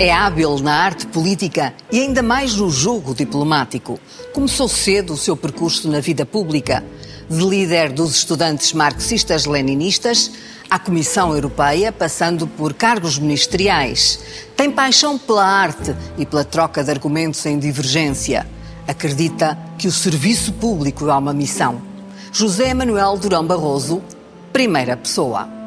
É hábil na arte política e ainda mais no jogo diplomático. Começou cedo o seu percurso na vida pública. De líder dos estudantes marxistas-leninistas à Comissão Europeia, passando por cargos ministeriais. Tem paixão pela arte e pela troca de argumentos em divergência. Acredita que o serviço público é uma missão. José Manuel Durão Barroso, primeira pessoa.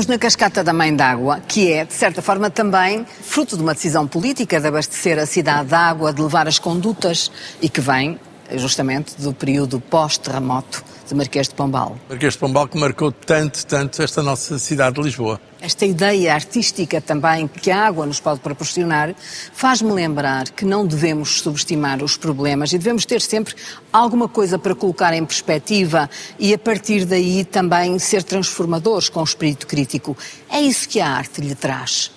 Estamos na cascata da Mãe d'Água, que é, de certa forma, também fruto de uma decisão política de abastecer a cidade de água, de levar as condutas e que vem justamente do período pós-terremoto de Marquês de Pombal. Marquês de Pombal que marcou tanto, tanto esta nossa cidade de Lisboa. Esta ideia artística também que a água nos pode proporcionar faz-me lembrar que não devemos subestimar os problemas e devemos ter sempre alguma coisa para colocar em perspectiva e a partir daí também ser transformadores com o espírito crítico. É isso que a arte lhe traz.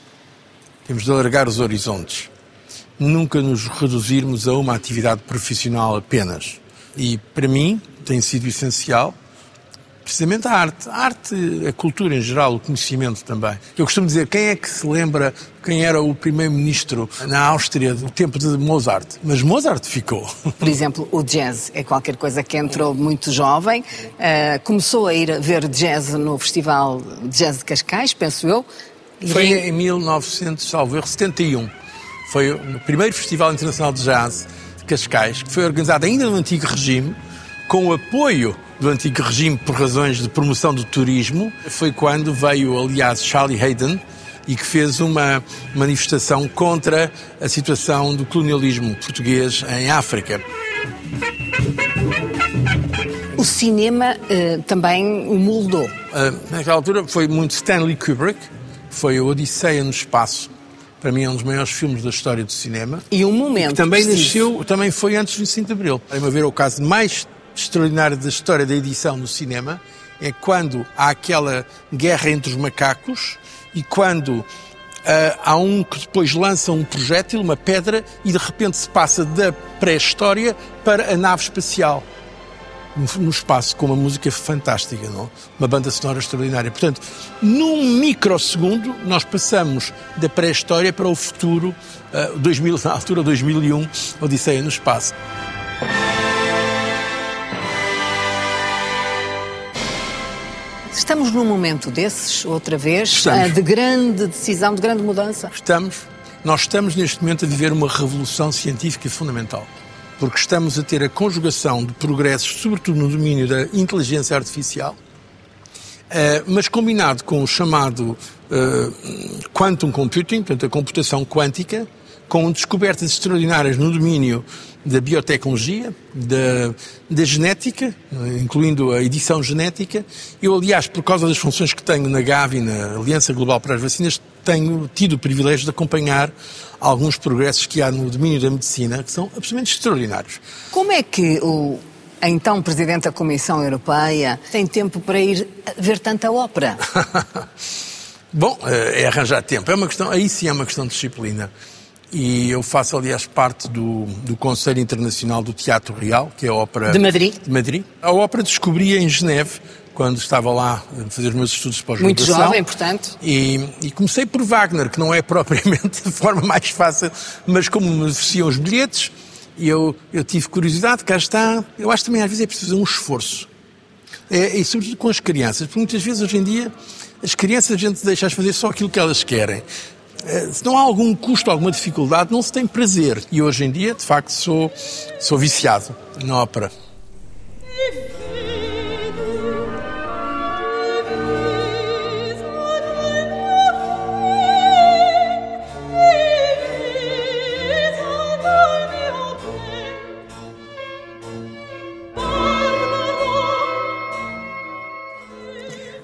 Temos de alargar os horizontes. Nunca nos reduzirmos a uma atividade profissional apenas. E para mim tem sido essencial precisamente a arte. A arte, a cultura em geral, o conhecimento também. Eu costumo dizer, quem é que se lembra quem era o primeiro-ministro na Áustria do tempo de Mozart? Mas Mozart ficou. Por exemplo, o jazz é qualquer coisa que entrou muito jovem. Uh, começou a ir ver jazz no Festival Jazz de Cascais, penso eu. Foi em 1971. Foi o primeiro Festival Internacional de Jazz de Cascais, que foi organizado ainda no antigo regime, com o apoio do antigo regime por razões de promoção do turismo. Foi quando veio, aliás, Charlie Hayden e que fez uma manifestação contra a situação do colonialismo português em África. O cinema uh, também o moldou. Uh, naquela altura foi muito Stanley Kubrick, foi a Odisseia no Espaço. Para mim é um dos maiores filmes da história do cinema. E um momento. Que também nasceu, também foi antes do 25 de Abril. Meu ver, é o caso mais extraordinário da história da edição no cinema é quando há aquela guerra entre os macacos e quando uh, há um que depois lança um projétil, uma pedra, e de repente se passa da pré-história para a nave espacial. No, espaço, com uma música fantástica, não? uma banda sonora extraordinária. Portanto, num microsegundo, nós passamos da pré-história para o futuro, uh, 2000, na altura 2001, Odisseia no Espaço. Estamos num momento desses, outra vez, estamos. de grande decisão, de grande mudança? Estamos. Nós estamos neste momento a viver uma revolução científica fundamental, porque estamos a ter a conjugação de progressos, sobretudo no domínio da inteligência artificial, eh, mas combinado com o chamado eh, quantum computing, portanto a computação quântica, com descobertas extraordinárias no domínio da biotecnologia, da, da, genética, incluindo a edição genética. Eu, aliás, por causa das funções que tenho na Gavi, na Aliança Global para as Vacinas, tenho tido o privilégio de acompanhar alguns progressos que há no domínio da medicina que são absolutamente extraordinários. Como é que o então Presidente da Comissão Europeia tem tempo para ir ver tanta ópera? Bom, eh, é arranjar tempo. É uma questão, aí sim é uma questão de disciplina e eu faço, aliás, parte do, do Conselho Internacional do Teatro Real, que é a ópera... De Madrid? De Madrid. A ópera descobri em Geneve, quando estava lá a fazer os meus estudos pós-graduação. Muito jovem, portanto. E, e, comecei por Wagner, que não é propriamente a forma mais fácil, mas como me ofereciam os bilhetes, eu, eu tive curiosidade, cá está. Eu acho também às vezes é preciso um esforço. É, e sobretudo com as crianças, porque muitas vezes hoje em dia as crianças a gente deixa-as fazer só aquilo que elas querem. Eh, se não há algum custo, alguma dificuldade, não se tem prazer. E hoje em dia, de facto, sou, sou viciado na ópera.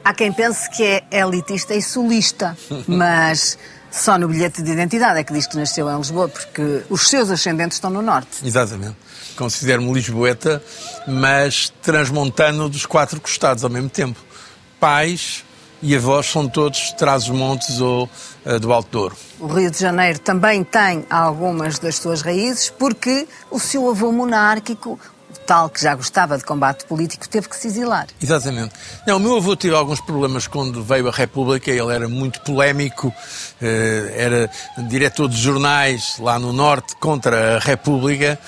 Há quem pense que é elitista e solista, mas só no bilhete de identidade é que diz que nasceu em Lisboa, porque os seus ascendentes estão no norte. Exatamente. Considero-me lisboeta, mas transmontano dos quatro costados ao mesmo tempo. Pais e avós são todos Trás-os-Montes ou uh, do Alto Douro. O Rio de Janeiro também tem algumas das suas raízes, porque o seu avô monárquico, tal que já gostava de combate político, teve que se exilar. Exatamente. Não, o meu avô teve alguns problemas quando veio a República, ele era muito polémico, eh, era diretor de jornais lá no Norte contra a República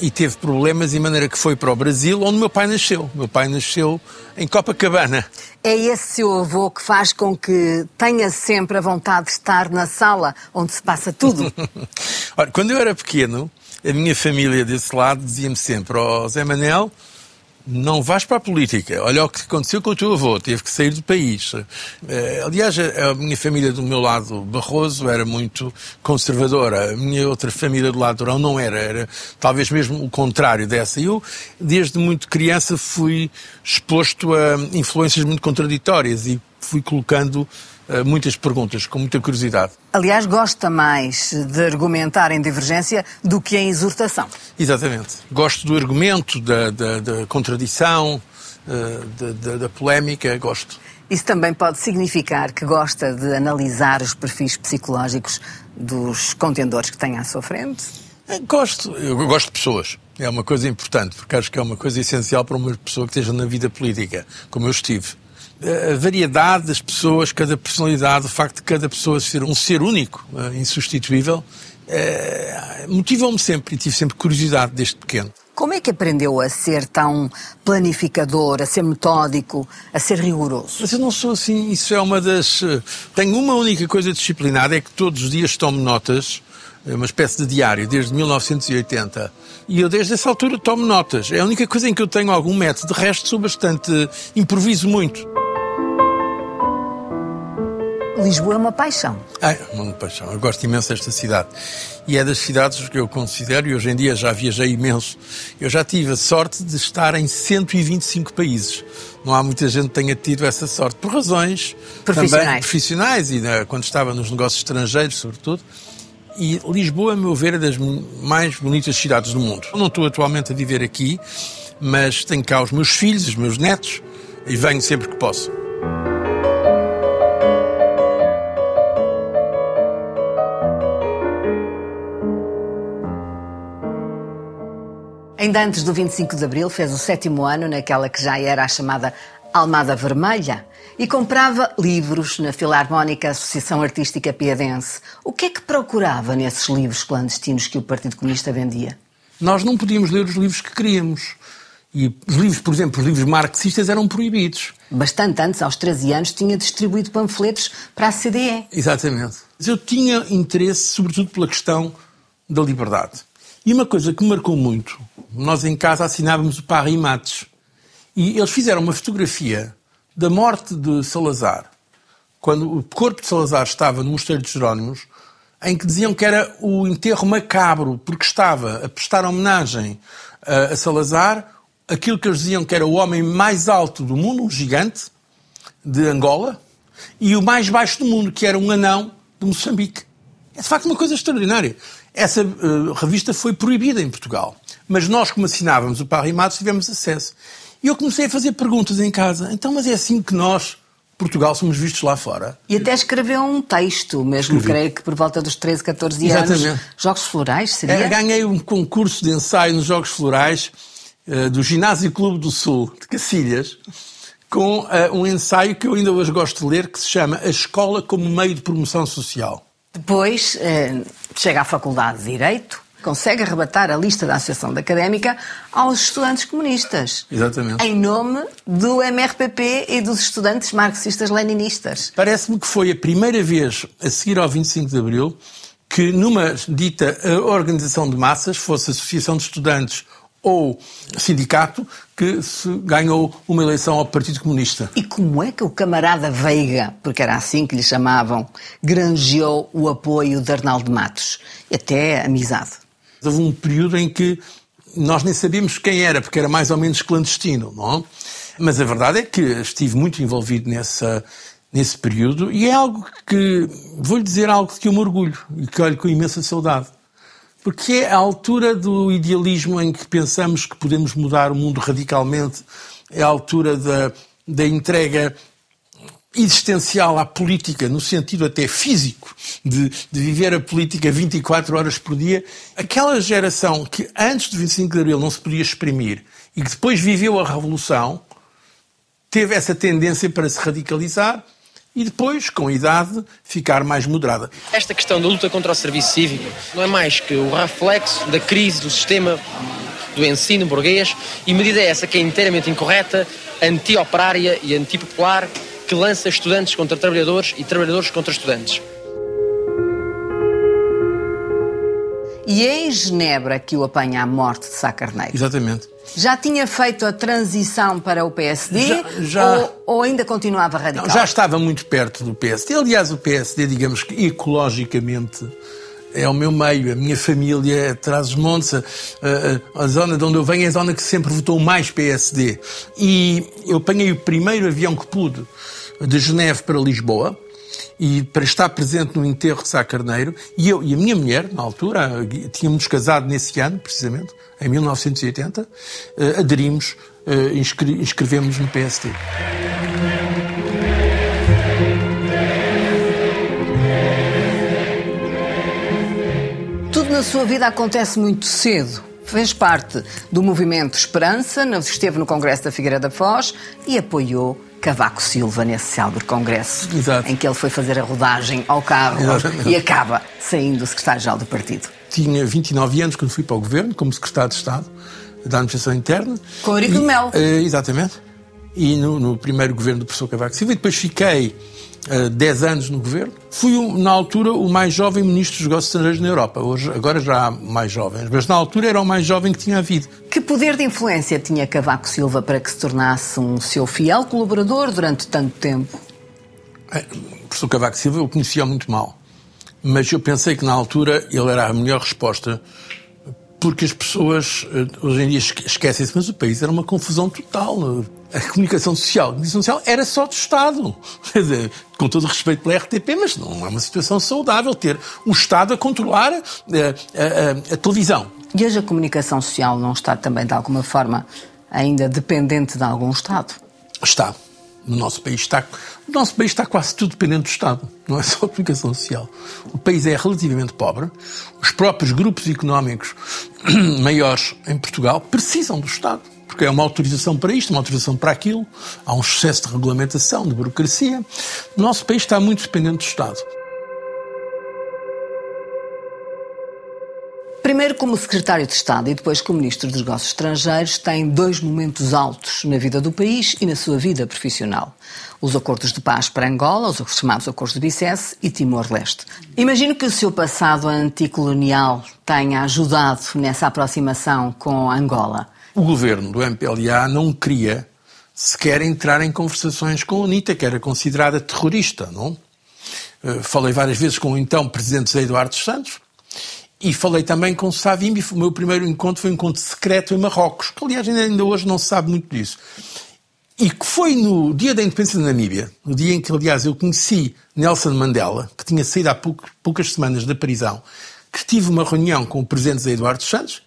e teve problemas de maneira que foi para o Brasil, onde meu pai nasceu. Meu pai nasceu em Copacabana. É esse seu avô que faz com que tenha sempre a vontade de estar na sala onde se passa tudo? Olha, quando eu era pequeno, a minha família desse lado dizia-me sempre, ó oh, Zé Manel, não vais para a política. Olha o que aconteceu com o teu avô, teve que sair do país. Eh, aliás, a minha família do meu lado, Barroso, era muito conservadora. A minha outra família do lado Durão não era, era talvez mesmo o contrário dessa. Eu, desde muito criança, fui exposto a influências muito contraditórias e fui colocando muitas perguntas, com muita curiosidade. Aliás, gosta mais de argumentar em divergência do que em exortação. Exatamente. Gosto do argumento, da, da, da contradição, eh, da, da, da polémica, gosto. Isso também pode significar que gosta de analisar os perfis psicológicos dos contendores que tem à sua frente? Eh, gosto, eu gosto de pessoas. É uma coisa importante, porque acho que é uma coisa essencial para uma pessoa que esteja na vida política, como eu estive a variedade das pessoas, cada personalidade, o facto de cada pessoa ser um ser único, eh, insubstituível, é, motivou-me sempre e tive sempre curiosidade desde pequeno. Como é que aprendeu a ser tão planificador, a ser metódico, a ser rigoroso? Mas eu não sou assim, isso é uma das. Eh, tenho uma única coisa disciplinada, é que todos os dias tomo notas, é uma espécie de diário, desde 1980. E eu desde essa altura tomo notas. É a única coisa em que eu tenho algum método. De resto, sou bastante. improviso muito. Lisboa é uma paixão. É, uma paixão. Eu gosto imenso desta cidade. E é das cidades que eu considero, e hoje em dia já viajei imenso, eu já tive a sorte de estar em 125 países. Não há muita gente que tenha tido essa sorte, por razões profissionais, também profissionais e né, quando estava nos negócios estrangeiros, sobretudo. E Lisboa, a meu ver, é das mais bonitas cidades do mundo. Eu não estou atualmente a viver aqui, mas tenho cá os meus filhos, os meus netos, e venho sempre que posso. Ainda antes do 25 de Abril, fez o sétimo ano naquela que já era a chamada Almada Vermelha e comprava livros na Filarmónica Associação Artística Piadense. O que é que procurava nesses livros clandestinos que o Partido Comunista vendia? Nós não podíamos ler os livros que queríamos. E os livros, por exemplo, os livros marxistas eram proibidos. Bastante antes, aos 13 anos, tinha distribuído panfletos para a CDE. Exatamente. Mas eu tinha interesse, sobretudo, pela questão da liberdade. E uma coisa que me marcou muito, nós em casa assinávamos o Parry Matos. E eles fizeram uma fotografia da morte de Salazar, quando o corpo de Salazar estava no Mosteiro de Jerónimos, em que diziam que era o enterro macabro, porque estava a prestar homenagem a, Salazar, aquilo que eles diziam que era o homem mais alto do mundo, um gigante, de Angola, e o mais baixo do mundo, que era um anão de Moçambique. É de facto uma coisa extraordinária. Essa uh, revista foi proibida em Portugal. Mas nós, como assinávamos o Parrimados, tivemos acesso. E eu comecei a fazer perguntas em casa. Então, mas é assim que nós, Portugal, somos vistos lá fora? E até escreveu um texto, mesmo Escrevi. creio que por volta dos 13, 14 Exatamente. anos. Jogos Florais, seria? É, ganhei um concurso de ensaio nos Jogos Florais uh, do Ginásio Clube do Sul, de Cacilhas, com uh, um ensaio que eu ainda hoje gosto de ler, que se chama A Escola como Meio de Promoção Social. Depois eh, chega à Faculdade de Direito, consegue arrebatar a lista da Associação da Académica aos estudantes comunistas. Exatamente. Em nome do MRPP e dos estudantes marxistas-leninistas. Parece-me que foi a primeira vez, a seguir ao 25 de Abril, que numa dita organização de massas, fosse Associação de Estudantes ou sindicato que se ganhou uma eleição ao Partido Comunista. E como é que o camarada Veiga, porque era assim que lhe chamavam, granjeou o apoio de Arnaldo Matos? Até amizade. Houve um período em que nós nem sabíamos quem era, porque era mais ou menos clandestino, não? Mas a verdade é que estive muito envolvido nessa, nesse período e é algo que, vou-lhe dizer algo que eu me orgulho e que olho com imensa saudade. Porque é a altura do idealismo em que pensamos que podemos mudar o mundo radicalmente, é a altura da, da entrega existencial à política, no sentido até físico, de, de, viver a política 24 horas por dia, aquela geração que antes do 25 de Abril não se podia exprimir e que depois viveu a Revolução, teve essa tendência para se radicalizar e depois, com a idade, ficar mais moderada. Esta questão da luta contra o serviço cívico não é mais que o reflexo da crise do sistema do ensino burguês e medida é essa que é inteiramente incorreta, anti-operária e anti-popular que lança estudantes contra trabalhadores e trabalhadores contra estudantes. E é em Genebra que o apanha a morte de Sá Carneiro. Exatamente. Já tinha feito a transição para o PSD já, já... Ou, ou, ainda continuava radical? Não, já estava muito perto do PSD. Aliás, o PSD, digamos que ecologicamente, é o meu meio, a minha família é Trás-os-Montes, a, a, a, zona de onde eu venho é a zona que sempre votou mais PSD. E eu apanhei o primeiro avião que pude de Geneve para Lisboa e para estar presente no enterro de Sá Carneiro, e eu e a minha mulher, na altura, tínhamos casado nesse ano, precisamente, em 1980, eh, aderimos, eh, inscrevemos no PST. Tudo na sua vida acontece muito cedo. Fez parte do movimento Esperança, esteve no Congresso da Figueira da Foz e apoiou Cavaco Silva nesse célebre congresso, Exato. em que ele foi fazer a rodagem ao carro Exatamente. e acaba saindo secretário-geral do partido. Tinha 29 anos quando fui para o governo, como secretário de Estado da Administração Interna. Com o Eurico Mel. Uh, exatamente. E no, no, primeiro governo do professor Cavaco Silva. E depois fiquei 10 anos no governo. Fui, na altura, o mais jovem ministro dos negócios estrangeiros na Europa. Hoje, agora já há mais jovens, mas na altura era o mais jovem que tinha havido. Que poder de influência tinha Cavaco Silva para que se tornasse um seu fiel colaborador durante tanto tempo? É, o professor Cavaco Silva eu conhecia muito mal, mas eu pensei que na altura ele era a melhor resposta porque as pessoas eh, hoje em dia esquecem-se, mas o país era uma confusão total. A comunicação social, a comunicação social era só do Estado. Quer dizer, com todo o respeito pela RTP, mas não é uma situação saudável ter o Estado a controlar a, eh, a, a, a televisão. E hoje a comunicação social não está também, de alguma forma, ainda dependente de algum Estado? Está no nosso país está, o nosso país está quase tudo dependente do Estado, não é só a comunicação social. O país é relativamente pobre, os próprios grupos económicos maiores em Portugal precisam do Estado, porque é uma autorização para isto, uma autorização para aquilo, há um excesso de regulamentação, de burocracia. O nosso país está muito dependente do Estado. Primeiro como secretário de Estado e depois como ministro dos Negócios Estrangeiros, tem dois momentos altos na vida do país e na sua vida profissional. Os acordos de paz para Angola, os chamados acordos de Bicesse e Timor-Leste. Imagino que o seu passado anticolonial tenha ajudado nessa aproximação com Angola. O governo do MPLA não queria sequer entrar em conversações com a UNITA, que era considerada terrorista, não? Eh, falei várias vezes com o então presidente Eduardo Santos, e falei também com Savimbi, o meu primeiro encontro foi um encontro secreto em Marrocos, que aliás ainda hoje não se sabe muito disso. E que foi no dia da independência da Namíbia, no dia em que, aliás, eu conheci Nelson Mandela, que tinha saído há poucas semanas da prisão, que tive uma reunião com o presidente Eduardo Santos,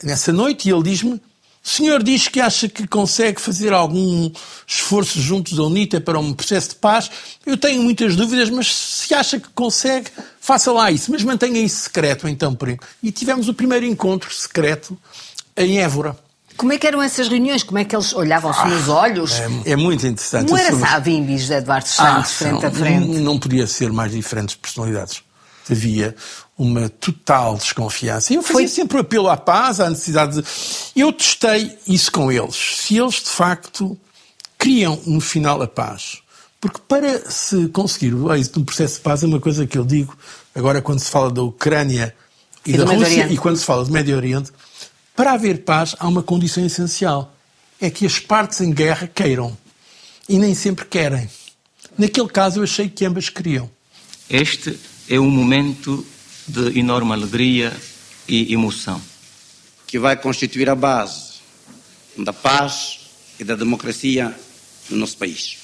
nessa noite, e ele diz-me o senhor diz que acha que consegue fazer algum esforço junto da UNITA para um processo de paz. Eu tenho muitas dúvidas, mas se acha que consegue, faça lá isso. Mas mantenha isso secreto, então. E tivemos o primeiro encontro secreto em Évora. Como é que eram essas reuniões? Como é que eles olhavam-se ah, nos olhos? É, é, muito interessante. Como era Savimbi e José Eduardo Santos, ah, frente não, a frente? Não, não podia ser mais diferentes personalidades. Havia uma total desconfiança. E eu fazia Foi... sempre o apelo à paz, à necessidade de... Eu testei isso com eles. Se eles, de facto, criam no final a paz. Porque para se conseguir o êxito de um processo de paz é uma coisa que eu digo agora quando se fala da Ucrânia e, e da Rússia e quando se fala do Médio Oriente, para haver paz há uma condição essencial. É que as partes em guerra queiram. E nem sempre querem. Naquele caso eu achei que ambas queriam. Este é um momento de enorme alegria e emoção. Que vai constituir a base da paz e da democracia no nosso país.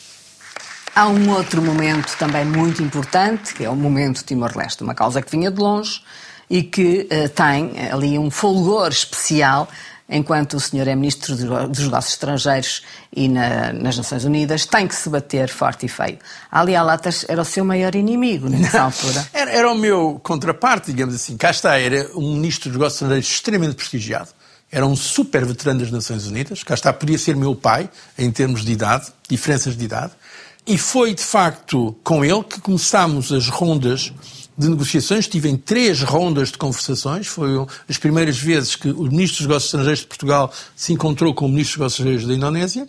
Há um outro momento também muito importante, que é o momento Timor-Leste, uma causa que vinha de longe e que uh, tem ali um folgor especial enquanto o senhor é ministro dos negócios estrangeiros e na, nas Nações Unidas, tem que se bater forte e feio. Ali Alatas era o seu maior inimigo nessa Não, altura. Era, era, o meu contraparte, digamos assim. Cá está, era um ministro dos negócios estrangeiros extremamente prestigiado. Era um super veterano das Nações Unidas. Cá está, podia ser meu pai, em termos de idade, diferenças de idade. E foi, de facto, com ele que começámos as rondas de negociações. Estive em três rondas de conversações. Foi as primeiras vezes que o Ministro dos Negócios Estrangeiros de Portugal se encontrou com o Ministro dos Negócios Estrangeiros da Indonésia.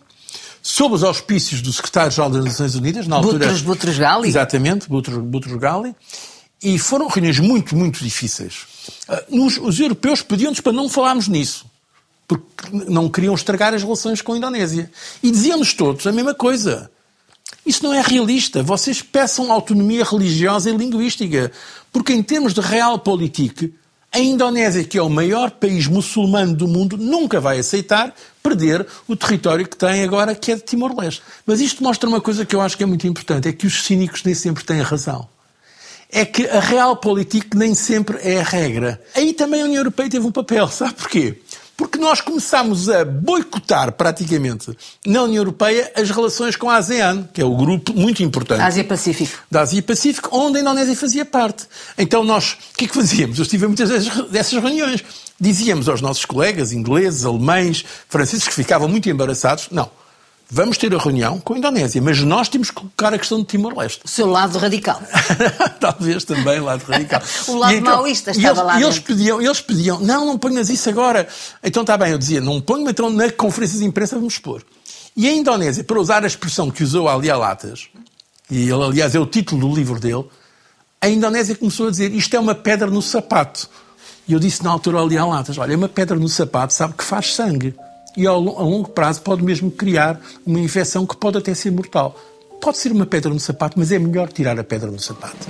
Sob os auspícios do Secretário-Geral das Nações Unidas, na altura... Boutros, Boutros Gali. Exatamente, Boutros, Boutros Gali. E foram reuniões muito, muito difíceis. Ah, nos, os europeus pediam-nos para não falarmos nisso porque não queriam estragar as relações com a Indonésia. E diziam-nos todos a mesma coisa. Isso não é realista. Vocês peçam autonomia religiosa e linguística. Porque, em termos de realpolitik, a Indonésia, que é o maior país muçulmano do mundo, nunca vai aceitar perder o território que tem agora, que é de Timor-Leste. Mas isto mostra uma coisa que eu acho que é muito importante: é que os cínicos nem sempre têm razão. É que a realpolitik nem sempre é a regra. Aí também a União Europeia teve um papel. Sabe porquê? Porque nós começámos a boicotar praticamente na União Europeia as relações com a ASEAN, que é o grupo muito importante. Ásia-Pacífico. Da Ásia-Pacífico, onde a Indonésia fazia parte. Então nós, o que é que fazíamos? Eu estive muitas dessas reuniões. Dizíamos aos nossos colegas ingleses, alemães, franceses, que ficavam muito embaraçados, não, Vamos ter a reunião com a Indonésia, mas nós temos que colocar a questão de Timor-Leste. O seu lado radical. Talvez também, lado radical. o lado então, maoísta estava eles, lá. E eles pediam, eles pediam, não, não ponhas isso agora. Então está bem, eu dizia, não ponho, então na conferência de imprensa vamos expor. E a Indonésia, para usar a expressão que usou ali a Latas, e ele, aliás, é o título do livro dele, a Indonésia começou a dizer, isto é uma pedra no sapato. E eu disse na altura ali a Latas, olha, uma pedra no sapato sabe que faz sangue e ao, a longo prazo pode mesmo criar uma infecção que pode até ser mortal. Pode ser uma pedra no sapato, mas é melhor tirar a pedra no sapato.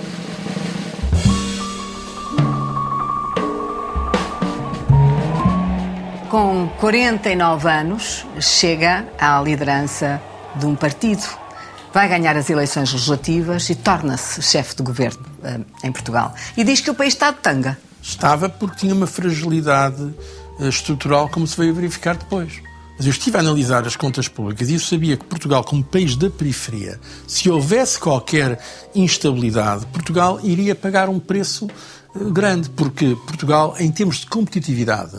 Com 49 anos, chega à liderança de um partido. Vai ganhar as eleições legislativas e torna-se chefe de governo eh, em Portugal. E diz que o país está de tanga. Estava porque tinha uma fragilidade estrutural, como se veio verificar depois. Mas eu estive a analisar as contas públicas e eu sabia que Portugal, como país da periferia, se houvesse qualquer instabilidade, Portugal iria pagar um preço eh, grande, porque Portugal, em termos de competitividade,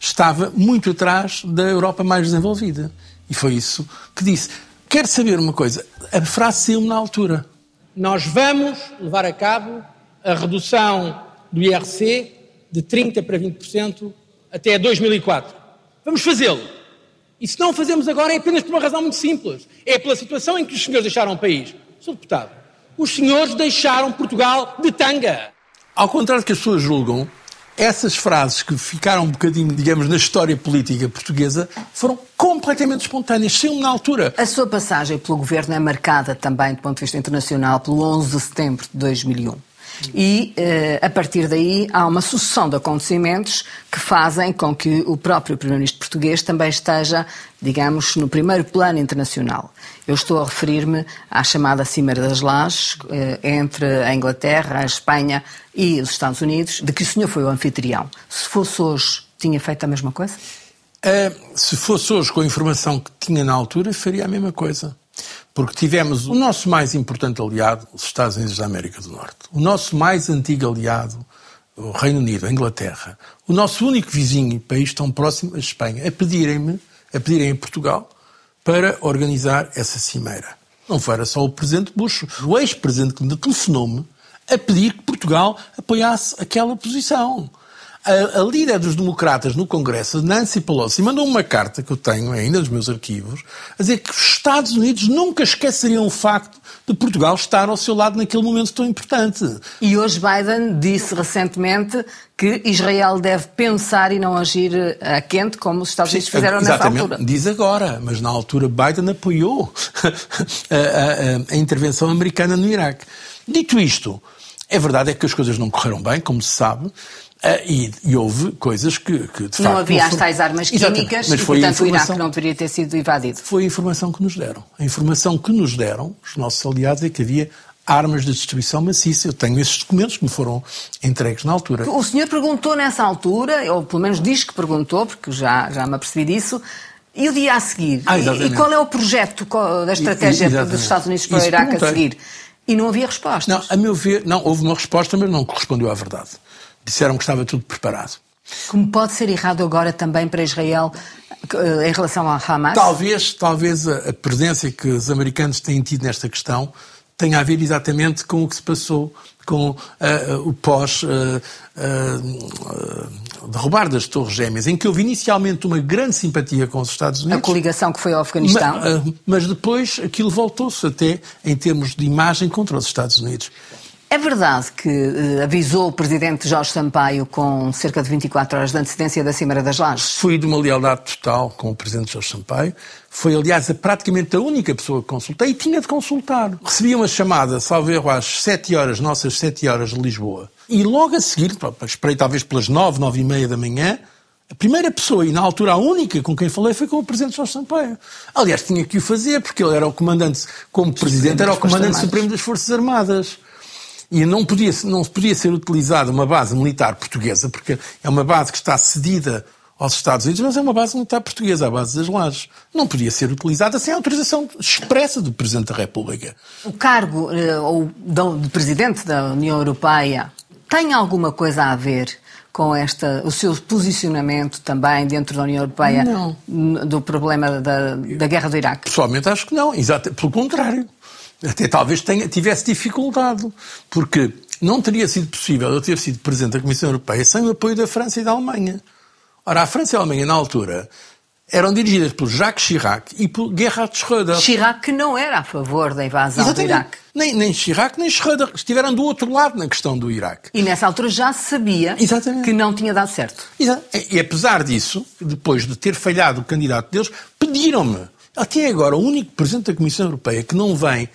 estava muito atrás da Europa mais desenvolvida. E foi isso que disse. Quero saber uma coisa, a frase saiu-me na altura. Nós vamos levar a cabo a redução do IRC de 30% para 20% até 2004. Vamos fazê-lo. E se não o fazemos agora é apenas por uma razão muito simples. É pela situação em que os senhores deixaram o país. Sr. Deputado, os senhores deixaram Portugal de tanga. Ao contrário do que as pessoas julgam, essas frases que ficaram um bocadinho, digamos, na história política portuguesa foram completamente espontâneas, saiu na altura. A sua passagem pelo governo é marcada também, do ponto de vista internacional, pelo 11 de setembro de 2001 e, eh, a partir daí, há uma sucessão de acontecimentos que fazem com que o próprio Primeiro-Ministro português também esteja, digamos, no primeiro plano internacional. Eu estou a referir-me à chamada Cimeira das Lajes, eh, entre a Inglaterra, a Espanha e os Estados Unidos, de que o senhor foi o anfitrião. Se fosse hoje, tinha feito a mesma coisa? Uh, se fosse hoje com a informação que tinha na altura, faria a mesma coisa. Porque tivemos o nosso mais importante aliado, os Estados Unidos da América do Norte, o nosso mais antigo aliado, o Reino Unido, a Inglaterra, o nosso único vizinho país tão próximo, a Espanha, a pedirem-me, a pedirem em Portugal para organizar essa cimeira. Não fora só o Presidente Bush, o ex-Presidente Clinton telefonou-me a pedir que Portugal apoiasse aquela posição a, a, líder dos democratas no Congresso, Nancy Pelosi, mandou uma carta que eu tenho ainda nos meus arquivos, a dizer que os Estados Unidos nunca esqueceriam o facto de Portugal estar ao seu lado naquele momento tão importante. E hoje Biden disse recentemente que Israel deve pensar e não agir a quente como os Estados Unidos fizeram nessa altura. Diz agora, mas na altura Biden apoiou a, a, a intervenção americana no Iraque. Dito isto, é verdade é que as coisas não correram bem, como se sabe, Uh, e, e, houve coisas que, que de não facto. havia as tais armas químicas e, portanto, o Iraque não deveria ter sido invadido. Foi a informação que nos deram. A informação que nos deram, os nossos aliados, é que havia armas de destruição maciça. Eu tenho esses documentos que me foram entregues na altura. O senhor perguntou nessa altura, ou pelo menos diz que perguntou, porque já, já me apercebi disso, e o dia a seguir? Ah, e, e, qual é o projeto da estratégia e, dos Estados Unidos para o Iraque a seguir? E não havia respostas. Não, a meu ver, não, houve uma resposta, mas não correspondeu à verdade. Disseram que estava tudo preparado. Como pode ser errado agora também para Israel eh, em relação ao Hamas? Talvez, talvez a, presença que os americanos têm tido nesta questão tenha a ver exatamente com o que se passou com uh, uh, o pós uh, derrubar das Torres Gêmeas, em que houve inicialmente uma grande simpatia com os Estados Unidos. A coligação que foi ao Afeganistão. Mas, mas depois aquilo voltou-se até em termos de imagem contra os Estados Unidos. É verdade que uh, avisou o presidente Jorge Sampaio com cerca de 24 horas de antecedência da Cimeira das Lajes? Fui de uma lealdade total com o presidente Jorge Sampaio. Foi, aliás, a, praticamente a única pessoa que consultei e tinha de consultar. Recebi uma chamada, salvo erro, às 7 horas, nossas 7 horas de Lisboa. E logo a seguir, esperei talvez pelas 9, 9 e meia da manhã, a primeira pessoa, e na altura a única com quem falei, foi com o Presidente Jorge Sampaio. Aliás, tinha que o fazer, porque ele era o comandante, como Presidente, era o Comandante Supremo das Forças Armadas e não podia, não podia ser utilizada uma base militar portuguesa, porque é uma base que está cedida aos Estados Unidos, mas é uma base militar portuguesa, a base das lajes. Não podia ser utilizada sem autorização expressa do Presidente da República. O cargo eh, ou de Presidente da União Europeia tem alguma coisa a ver com esta, o seu posicionamento também dentro da União Europeia não. do problema da, da guerra do Iraque? Pessoalmente acho que não, exato, pelo contrário até talvez tenha, tivesse dificuldade, porque não teria sido possível eu ter sido presidente da Comissão Europeia sem o apoio da França e da Alemanha. Ora, a França e a Alemanha, na altura, eram dirigidas por Jacques Chirac e por Gerhard Schröder. Chirac que não era a favor da invasão Exatamente. do Iraque. Nem, nem Chirac nem Schröder estiveram do outro lado na questão do Iraque. E nessa altura já sabia Exatamente. que não tinha dado certo. Exato. E apesar disso, depois de ter falhado o candidato deles, pediram-me. Até agora, o único presidente da Comissão Europeia que não vem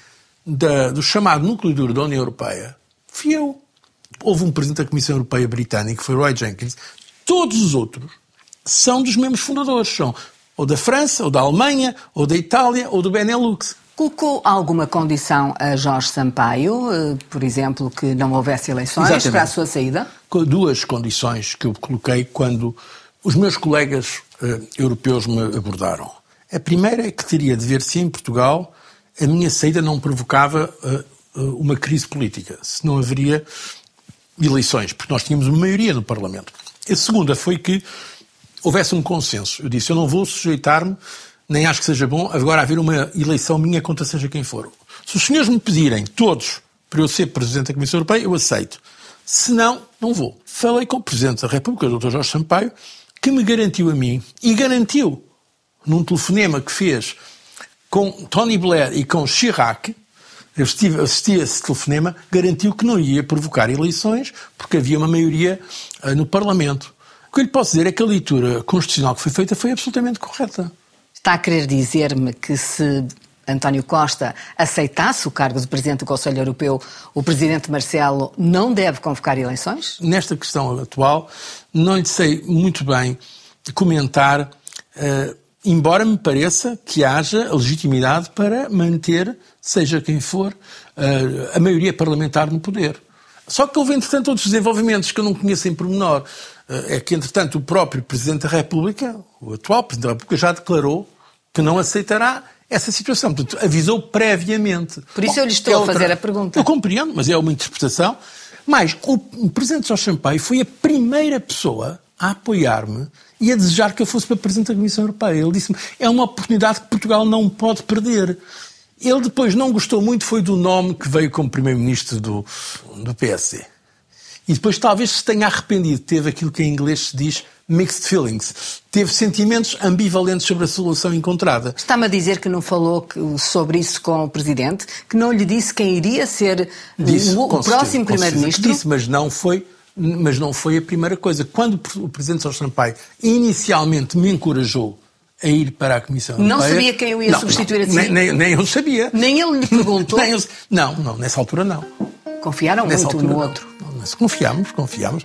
da, do chamado núcleo duro da União Europeia fui eu. Houve um presidente da Comissão Europeia britânico, que foi Roy Jenkins. Todos os outros são dos mesmos fundadores. São ou da França, ou da Alemanha, ou da Itália, ou do Benelux. Colocou alguma condição a Jorge Sampaio, eh, por exemplo, que não houvesse eleições Exatamente. para a sua saída? Duas condições que eu coloquei quando os meus colegas uh, europeus me abordaram. A primeira é que teria de ver-se em Portugal a minha saída não provocava uh, uma crise política, se não haveria eleições, porque nós tínhamos uma maioria no Parlamento. A segunda foi que houvesse um consenso. Eu disse, eu não vou sujeitar-me, nem acho que seja bom, agora haver uma eleição minha contra seja quem for. Se os senhores me pedirem, todos, para eu ser Presidente da Comissão Europeia, eu aceito. Se não, não vou. Falei com o Presidente da República, o Dr. Jorge Sampaio, que me garantiu a mim, e garantiu, num telefonema que fez com Tony Blair e com Chirac, eu estive, assisti a esse telefonema, garantiu que não ia provocar eleições, porque havia uma maioria uh, no Parlamento. O que eu lhe posso dizer é que a leitura constitucional que foi feita foi absolutamente correta. Está a querer dizer-me que se António Costa aceitasse o cargo de Presidente do Conselho Europeu, o Presidente Marcelo não deve convocar eleições? Nesta questão atual, não lhe sei muito bem comentar uh, embora me pareça que haja legitimidade para manter, seja quem for, eh, a maioria parlamentar no poder. Só que houve, entretanto, outros desenvolvimentos que eu não conheço em pormenor. Eh, é que, entretanto, o próprio Presidente da República, o atual Presidente da República, já declarou que não aceitará essa situação. Portanto, avisou previamente. Por isso Bom, eu lhe estou é outra... a fazer a pergunta. Eu compreendo, mas é uma interpretação. Mas o Presidente Jorge Sampaio foi a primeira pessoa a apoiar-me e a desejar que eu fosse para Presidente da Comissão Europeia. Ele disse-me, é uma oportunidade que Portugal não pode perder. Ele depois não gostou muito foi do nome que veio como Primeiro-Ministro do, do PSD. E depois talvez se tenha arrependido. Teve aquilo que em inglês se diz mixed feelings. Teve sentimentos ambivalentes sobre a solução encontrada. Está-me a dizer que não falou sobre isso com o Presidente? Que não lhe disse quem iria ser disse, o, o próximo Primeiro-Ministro? Disse, mas não foi mas não foi a primeira coisa. Quando o Presidente Sossampai inicialmente me encorajou a ir para a Comissão Europeia... Não sabia quem eu ia não, substituir não, a si? Nem, nem, eu sabia. Nem ele lhe perguntou? eu, não, não, nessa altura não. Confiaram nessa muito altura, no outro? Mas confiámos, confiámos.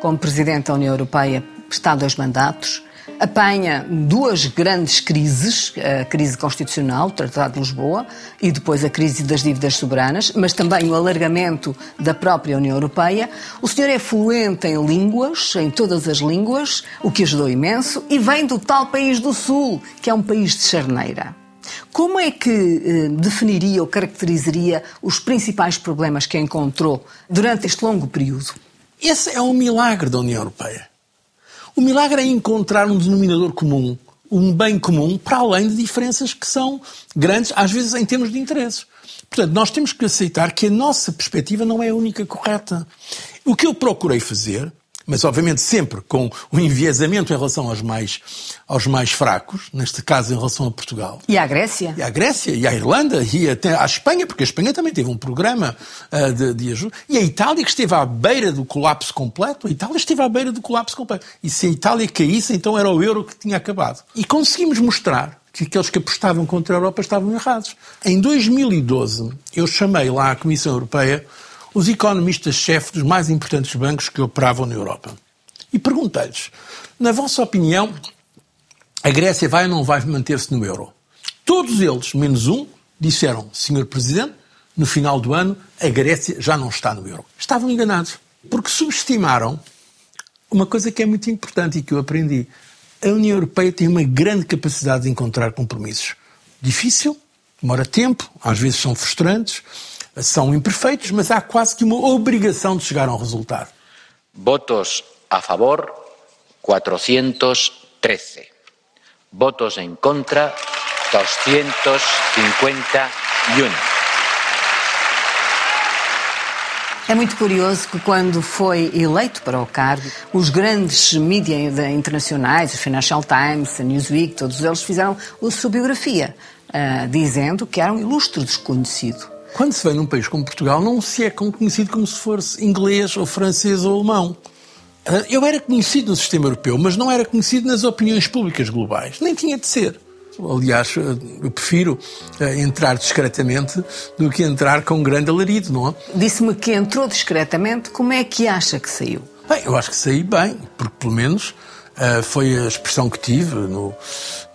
Como Presidente da União Europeia está dois mandatos apanha duas grandes crises, a crise constitucional, o Tratado de Lisboa, e depois a crise das dívidas soberanas, mas também o alargamento da própria União Europeia. O senhor é fluente em línguas, em todas as línguas, o que ajudou imenso, e vem do tal país do Sul, que é um país de charneira. Como é que eh, definiria ou caracterizaria os principais problemas que encontrou durante este longo período? Esse é um milagre da União Europeia. O milagre é encontrar um denominador comum, um bem comum, para além de diferenças que são grandes, às vezes em termos de interesses. Portanto, nós temos que aceitar que a nossa perspectiva não é a única correta. O que eu procurei fazer mas obviamente sempre com o enviesamento em relação aos mais, aos mais fracos, neste caso em relação a Portugal. E à Grécia? E à Grécia, e à Irlanda, e até à Espanha, porque a Espanha também teve um programa uh, de, de, ajuda. E a Itália, que esteve à beira do colapso completo, a Itália esteve à beira do colapso completo. E se a Itália caísse, então era o euro que tinha acabado. E conseguimos mostrar que aqueles que apostavam contra a Europa estavam errados. Em 2012, eu chamei lá a Comissão Europeia os economistas-chefe dos mais importantes bancos que operavam na Europa. E perguntei-lhes, na vossa opinião, a Grécia vai ou não vai manter-se no euro? Todos eles, menos um, disseram, Senhor Presidente, no final do ano, a Grécia já não está no euro. Estavam enganados, porque subestimaram uma coisa que é muito importante e que eu aprendi. A União Europeia tem uma grande capacidade de encontrar compromissos. Difícil, demora tempo, às vezes são frustrantes, são imperfeitos, mas há quase que uma obrigação de chegar a um resultado. Votos a favor, 413. Votos em contra, 251. É muito curioso que quando foi eleito para o cargo, os grandes mídias internacionais, o Financial Times, a Newsweek, todos eles fizeram a sua biografia, uh, dizendo que era um ilustre desconhecido. Quando se vem num país como Portugal, não se é conhecido como se fosse inglês ou francês ou alemão. Ah, eu era conhecido no sistema europeu, mas não era conhecido nas opiniões públicas globais. Nem tinha de ser. Aliás, ah, eu prefiro ah, entrar discretamente do que entrar com grande alarido, não é? Disse-me que entrou discretamente. Como é que acha que saiu? Bem, eu acho que saí bem, porque pelo menos Uh, foi a expressão que tive no,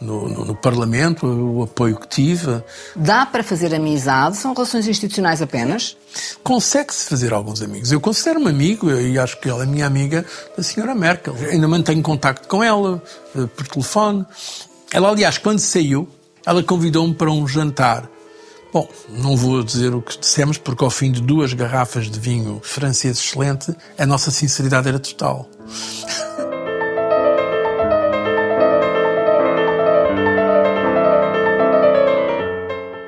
no, no, no, Parlamento, o apoio que tive. Dá para fazer amizade? São relações institucionais apenas? Consegue-se fazer alguns amigos. Eu considero-me amigo e acho que ela é minha amiga da senhora Merkel. Ainda mantenho contacto com ela uh, por telefone. Ela, aliás, quando saiu, ela convidou-me para um jantar. Bom, não vou dizer o que dissemos, porque ao fim de duas garrafas de vinho francês excelente, a nossa sinceridade era total.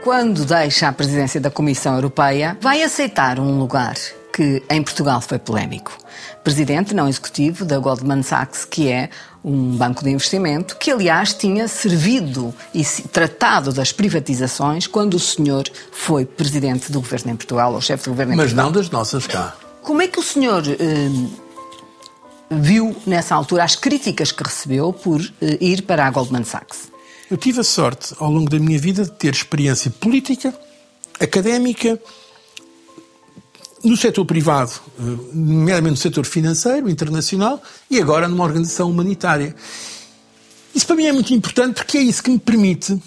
quando deixa a presidência da Comissão Europeia, vai aceitar um lugar que em Portugal foi polémico. Presidente não executivo da Goldman Sachs, que é um banco de investimento, que aliás tinha servido e tratado das privatizações quando o senhor foi presidente do governo em Portugal, ou chefe do governo em Mas Portugal. Mas não das nossas cá. Como é que o senhor eh, viu nessa altura as críticas que recebeu por eh, ir para a Goldman Sachs? Eu tive a sorte, ao longo da minha vida, de ter experiência política, académica, no setor privado, eh, nomeadamente no setor financeiro, internacional, e agora numa organização humanitária. Isso para mim é muito importante porque é isso que me permite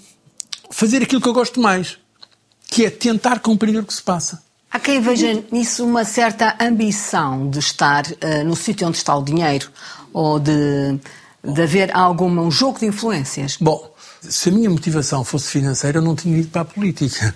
fazer aquilo que eu gosto mais, que é tentar compreender o que se passa. Há quem veja nisso uma certa ambição de estar uh, no sítio onde está o dinheiro ou de, de haver algum um jogo de influências. Bom, se a minha motivação fosse financeira, eu não tinha ido para a política.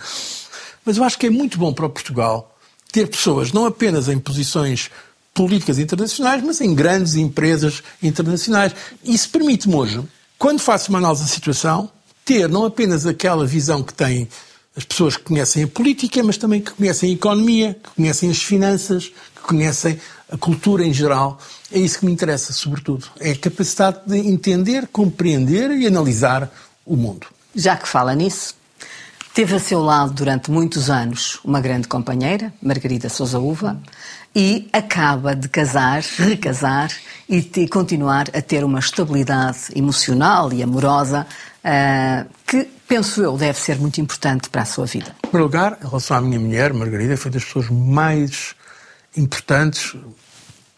Mas eu acho que é muito bom para Portugal ter pessoas não apenas em posições políticas internacionais, mas em grandes empresas internacionais. Isso permite-me hoje, quando faço uma análise da situação, ter não apenas aquela visão que têm as pessoas que conhecem a política, mas também que conhecem a economia, que conhecem as finanças, que conhecem a cultura em geral. É isso que me interessa, sobretudo. É a capacidade de entender, compreender e analisar o mundo. Já que fala nisso, teve a seu lado durante muitos anos uma grande companheira, Margarida Souza Uva, e acaba de casar, recasar e de continuar a ter uma estabilidade emocional e amorosa uh, que, penso eu, deve ser muito importante para a sua vida. Em primeiro lugar, em relação à minha mulher, Margarida, foi das pessoas mais importantes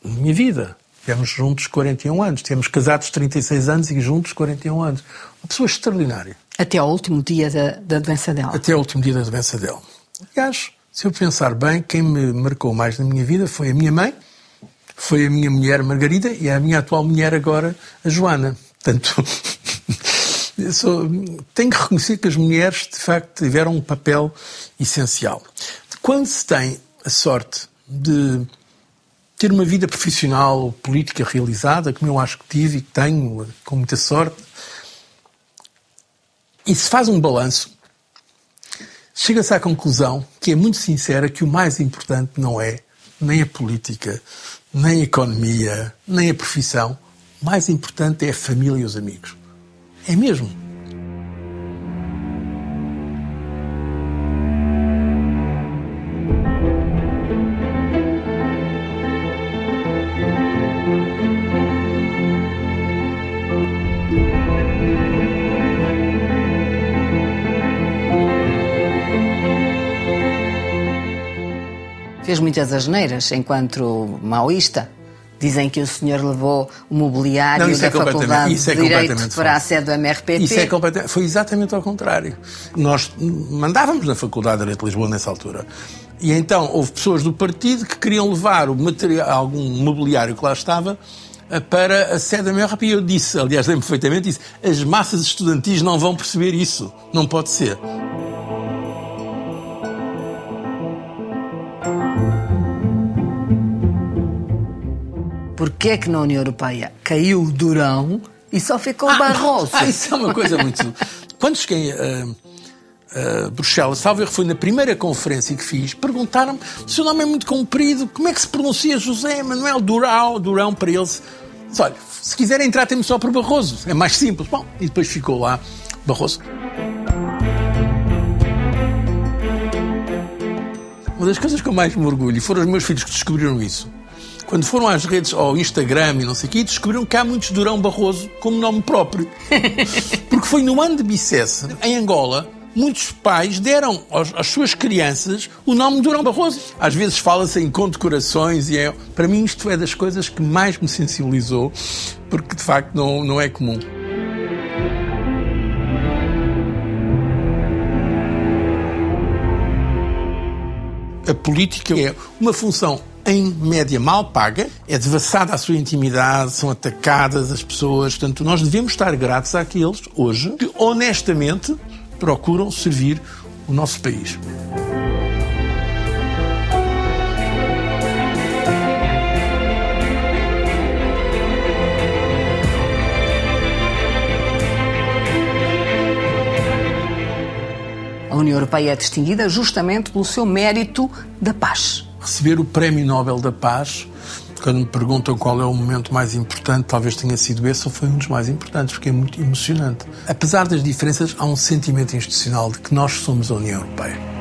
na minha vida. Tivemos juntos 41 anos. Tivemos casados 36 anos e juntos 41 anos. Uma pessoa extraordinária. Até ao último dia da, da doença dela. Até ao último dia da doença dela. Aliás, se eu pensar bem, quem me marcou mais na minha vida foi a minha mãe, foi a minha mulher Margarida e a minha atual mulher agora, a Joana. Portanto, sou, tenho que reconhecer que as mulheres, de facto, tiveram um papel essencial. Quando se tem a sorte de ter uma vida profissional ou política realizada, como eu acho que tive e que tenho, com muita sorte, e se faz um balanço, chega-se à conclusão, que é muito sincera, que o mais importante não é nem a política, nem a economia, nem a profissão. O mais importante é a família e os amigos. É mesmo. Muitas asneiras enquanto maoísta. Dizem que o senhor levou o mobiliário Não, da é Faculdade é Direito para a sede do MRPP. Isso é completamente, foi exatamente ao contrário. Nós mandávamos na Faculdade de Direito de Lisboa nessa altura. E então houve pessoas do partido que queriam levar material, algum mobiliário que lá estava eh, para a sede da MRP. E eu disse, aliás, lembro perfeitamente, disse, as massas estudantis não vão perceber isso. Não pode ser. Porquê é que na União Europeia caiu o Durão e só ficou o Barroso? Ah, isso é uma coisa muito. Quando cheguei a, a Bruxelas, salvo erro, foi na primeira conferência que fiz, perguntaram-me se o seu nome é muito comprido, como é que se pronuncia José Manuel Durão, Durão para eles. Disse, olha, se quiserem entrar, temos só por Barroso, é mais simples. Bom, e depois ficou lá Barroso. Uma das coisas que eu mais me orgulho, e foram os meus filhos que descobriram isso, quando foram às redes, ao Instagram e não sei o quê, descobriram que há muitos Durão Barroso como nome próprio. Porque foi no ano de Bicesse, em Angola, muitos pais deram aos- às suas crianças o nome Durão Barroso. Às vezes fala-se em condecorações e é, para mim isto é das coisas que mais me sensibilizou, porque de facto não, não é comum. A política é uma função em média mal paga, é devassada a sua intimidade, são atacadas as pessoas. Portanto, nós devemos estar gratos àqueles, hoje, que honestamente procuram servir o nosso país. A União Europeia é distinguida justamente pelo seu mérito da paz. Receber o Prémio Nobel da Paz, quando me perguntam qual é o momento mais importante, talvez tenha sido esse ou foi um dos mais importantes, porque é muito emocionante. Apesar das diferenças, há um sentimento institucional de que nós somos a União Europeia.